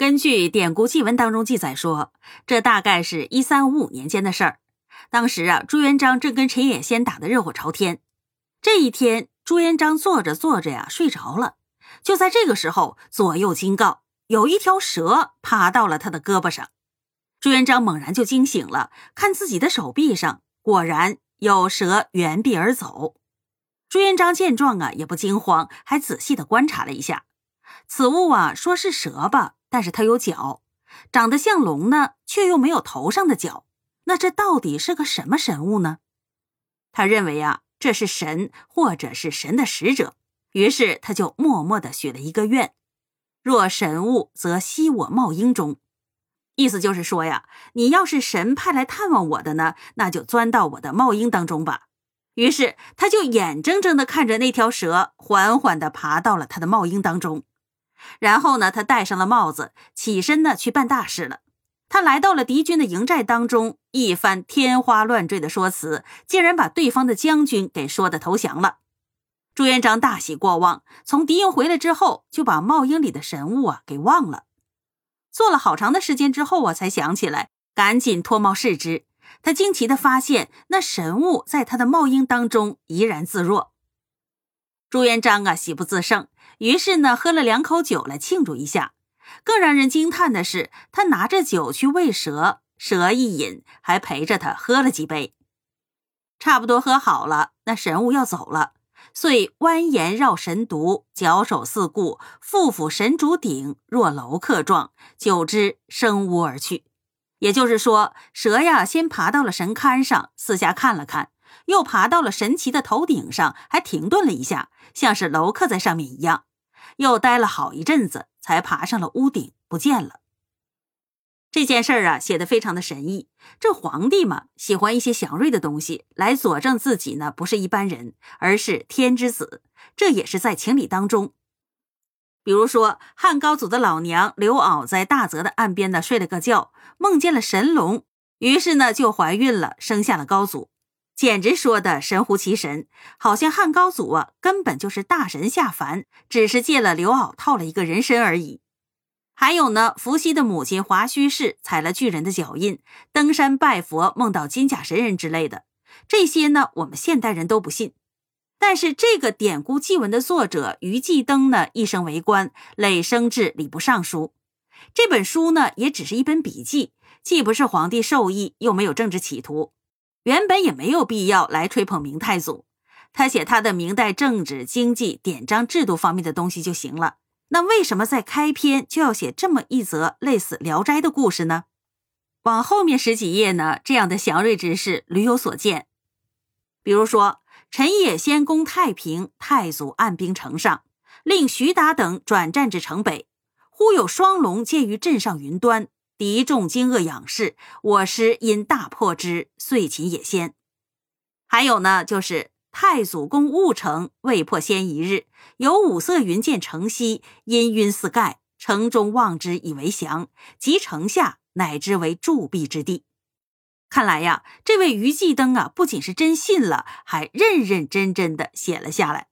根据典故记文当中记载说，这大概是一三五五年间的事儿。当时啊，朱元璋正跟陈野先打得热火朝天。这一天，朱元璋坐着坐着呀，睡着了。就在这个时候，左右惊告，有一条蛇爬到了他的胳膊上。朱元璋猛然就惊醒了，看自己的手臂上，果然有蛇原臂而走。朱元璋见状啊，也不惊慌，还仔细的观察了一下，此物啊，说是蛇吧。但是它有脚，长得像龙呢，却又没有头上的角。那这到底是个什么神物呢？他认为啊，这是神或者是神的使者。于是他就默默的许了一个愿：若神物，则吸我帽缨中。意思就是说呀，你要是神派来探望我的呢，那就钻到我的帽缨当中吧。于是他就眼睁睁的看着那条蛇缓缓的爬到了他的帽缨当中。然后呢，他戴上了帽子，起身呢去办大事了。他来到了敌军的营寨当中，一番天花乱坠的说辞，竟然把对方的将军给说的投降了。朱元璋大喜过望，从敌营回来之后，就把帽缨里的神物啊给忘了。做了好长的时间之后啊，才想起来，赶紧脱帽视之。他惊奇的发现，那神物在他的帽缨当中怡然自若。朱元璋啊，喜不自胜。于是呢，喝了两口酒来庆祝一下。更让人惊叹的是，他拿着酒去喂蛇，蛇一饮，还陪着他喝了几杯。差不多喝好了，那神物要走了，遂蜿蜒绕神犊，脚手四顾，复俯神主顶，若楼客状，久之升屋而去。也就是说，蛇呀，先爬到了神龛上，四下看了看，又爬到了神奇的头顶上，还停顿了一下，像是楼客在上面一样。又待了好一阵子，才爬上了屋顶，不见了。这件事儿啊，写的非常的神异。这皇帝嘛，喜欢一些祥瑞的东西来佐证自己呢，不是一般人，而是天之子，这也是在情理当中。比如说，汉高祖的老娘刘骜在大泽的岸边呢睡了个觉，梦见了神龙，于是呢就怀孕了，生下了高祖。简直说的神乎其神，好像汉高祖啊根本就是大神下凡，只是借了刘骜套了一个人身而已。还有呢，伏羲的母亲华胥氏踩了巨人的脚印，登山拜佛，梦到金甲神人之类的，这些呢我们现代人都不信。但是这个典故记文的作者于继登呢，一生为官，累升至礼部尚书。这本书呢也只是一本笔记，既不是皇帝授意，又没有政治企图。原本也没有必要来吹捧明太祖，他写他的明代政治、经济、典章制度方面的东西就行了。那为什么在开篇就要写这么一则类似《聊斋》的故事呢？往后面十几页呢，这样的祥瑞之事屡有所见。比如说，陈野先攻太平，太祖按兵城上，令徐达等转战至城北，忽有双龙见于镇上云端。敌众惊愕仰视，我师因大破之，遂擒也先。还有呢，就是太祖攻婺城，未破先一日，有五色云见城西，阴晕似盖，城中望之以为降，及城下，乃知为铸币之地。看来呀，这位于继登啊，不仅是真信了，还认认真真的写了下来。